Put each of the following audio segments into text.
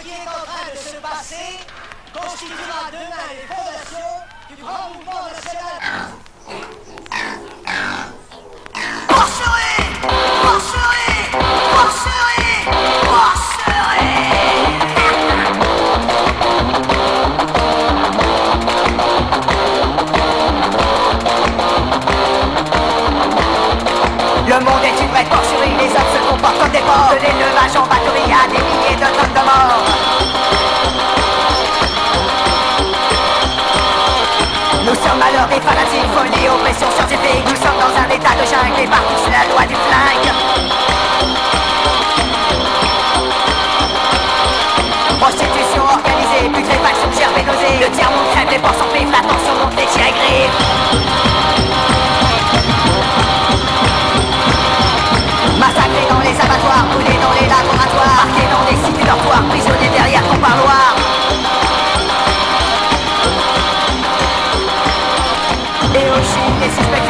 ce qui est en train de se passer constituera demain les fondations du grand mouvement national. Marcherez Marcherez Marcherez Le monde les hommes se comportent comme des porcs. De l'élevage en batterie à des milliers de tonnes de morts. Nous sommes l'heure des fanatiques, folie, oppression scientifique Nous sommes dans un état de jungle et partout c'est la loi du flingue. Prostitution organisée, putréfaction, nausée Le tiers-monde crève, les porcs s'empivent, la tension monte, les Massacrés dans les abattoirs, brûlés dans les laboratoires Marqués dans des cités dortoirs, prisonniers derrière ton parloir. Et au Chine, les suspects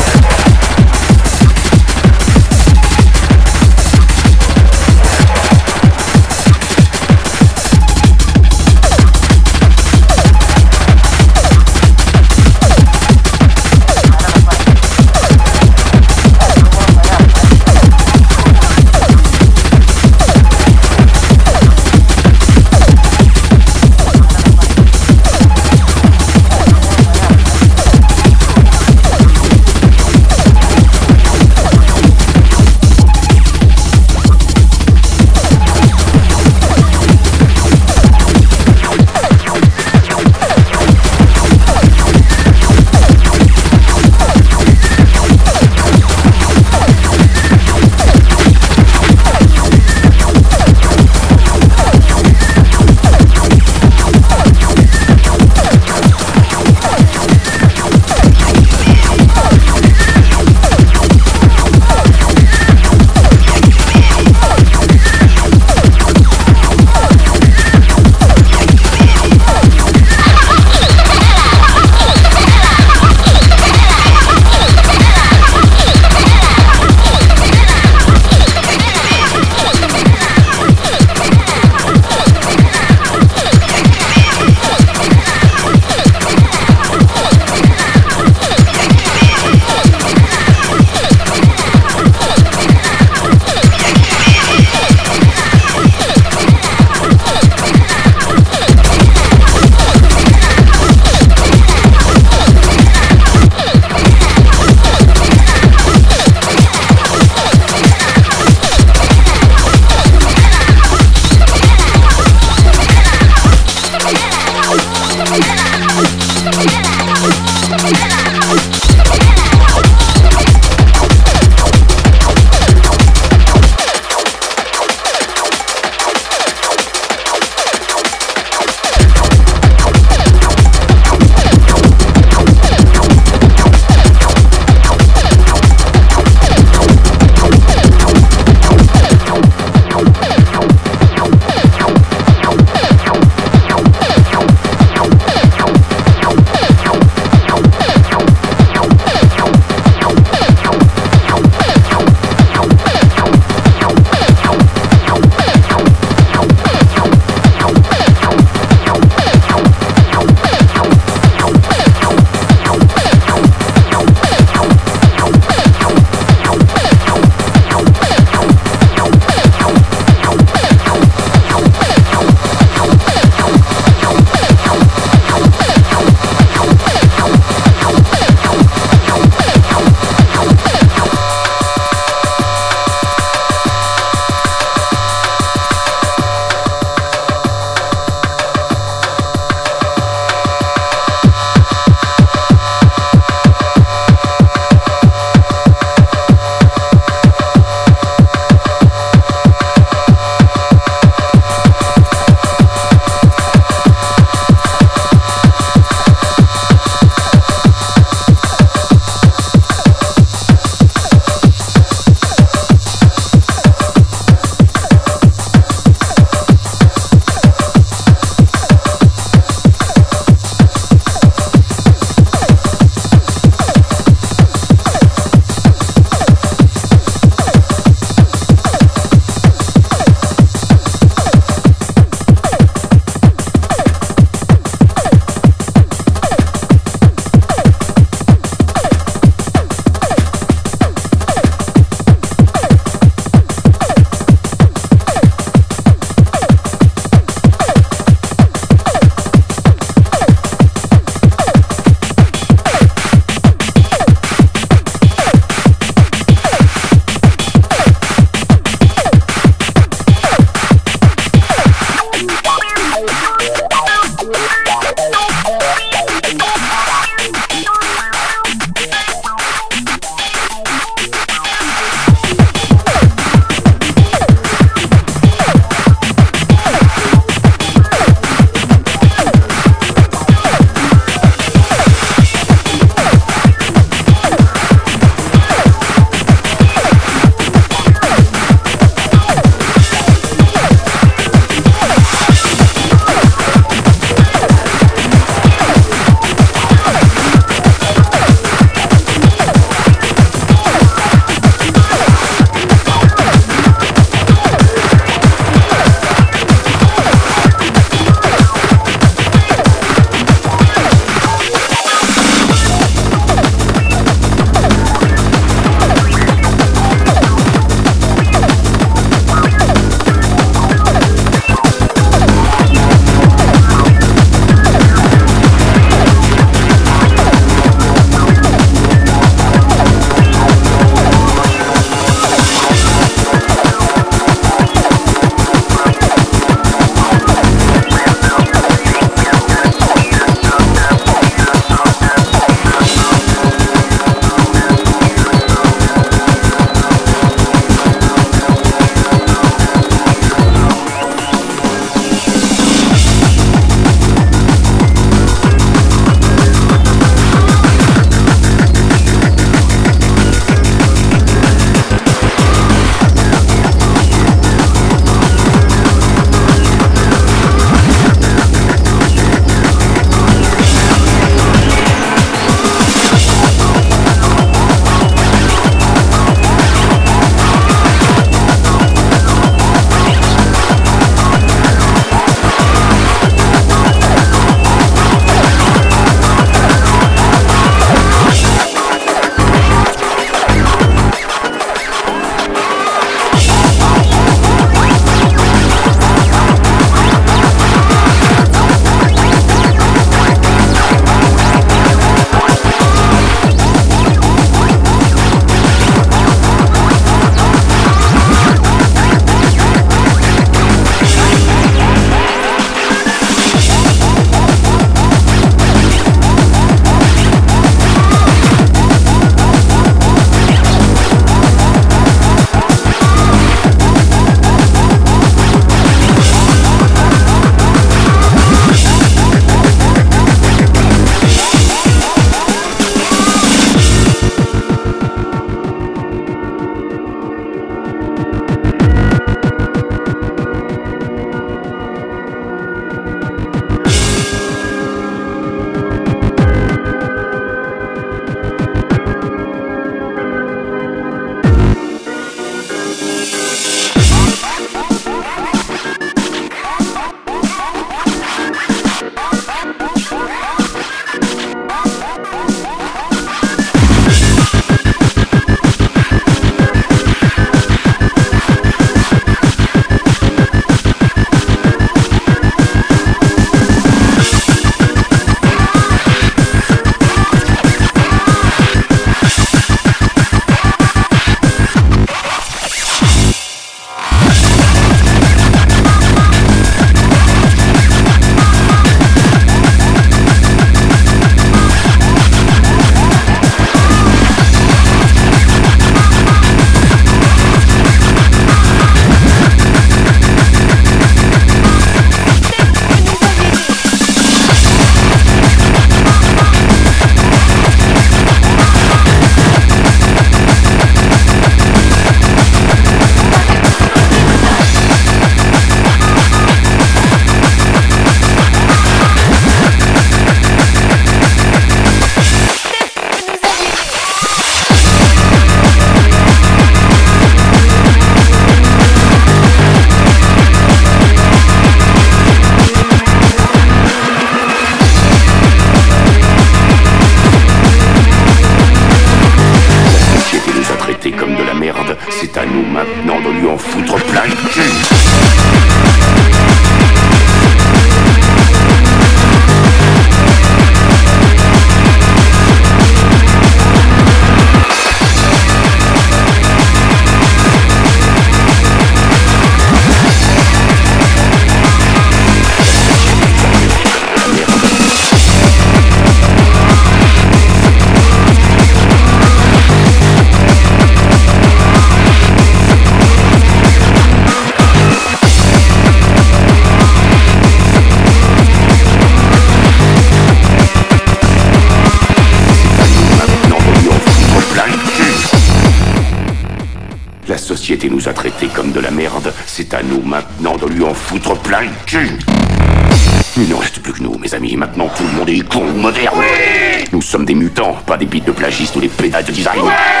studi, pedaggio, design.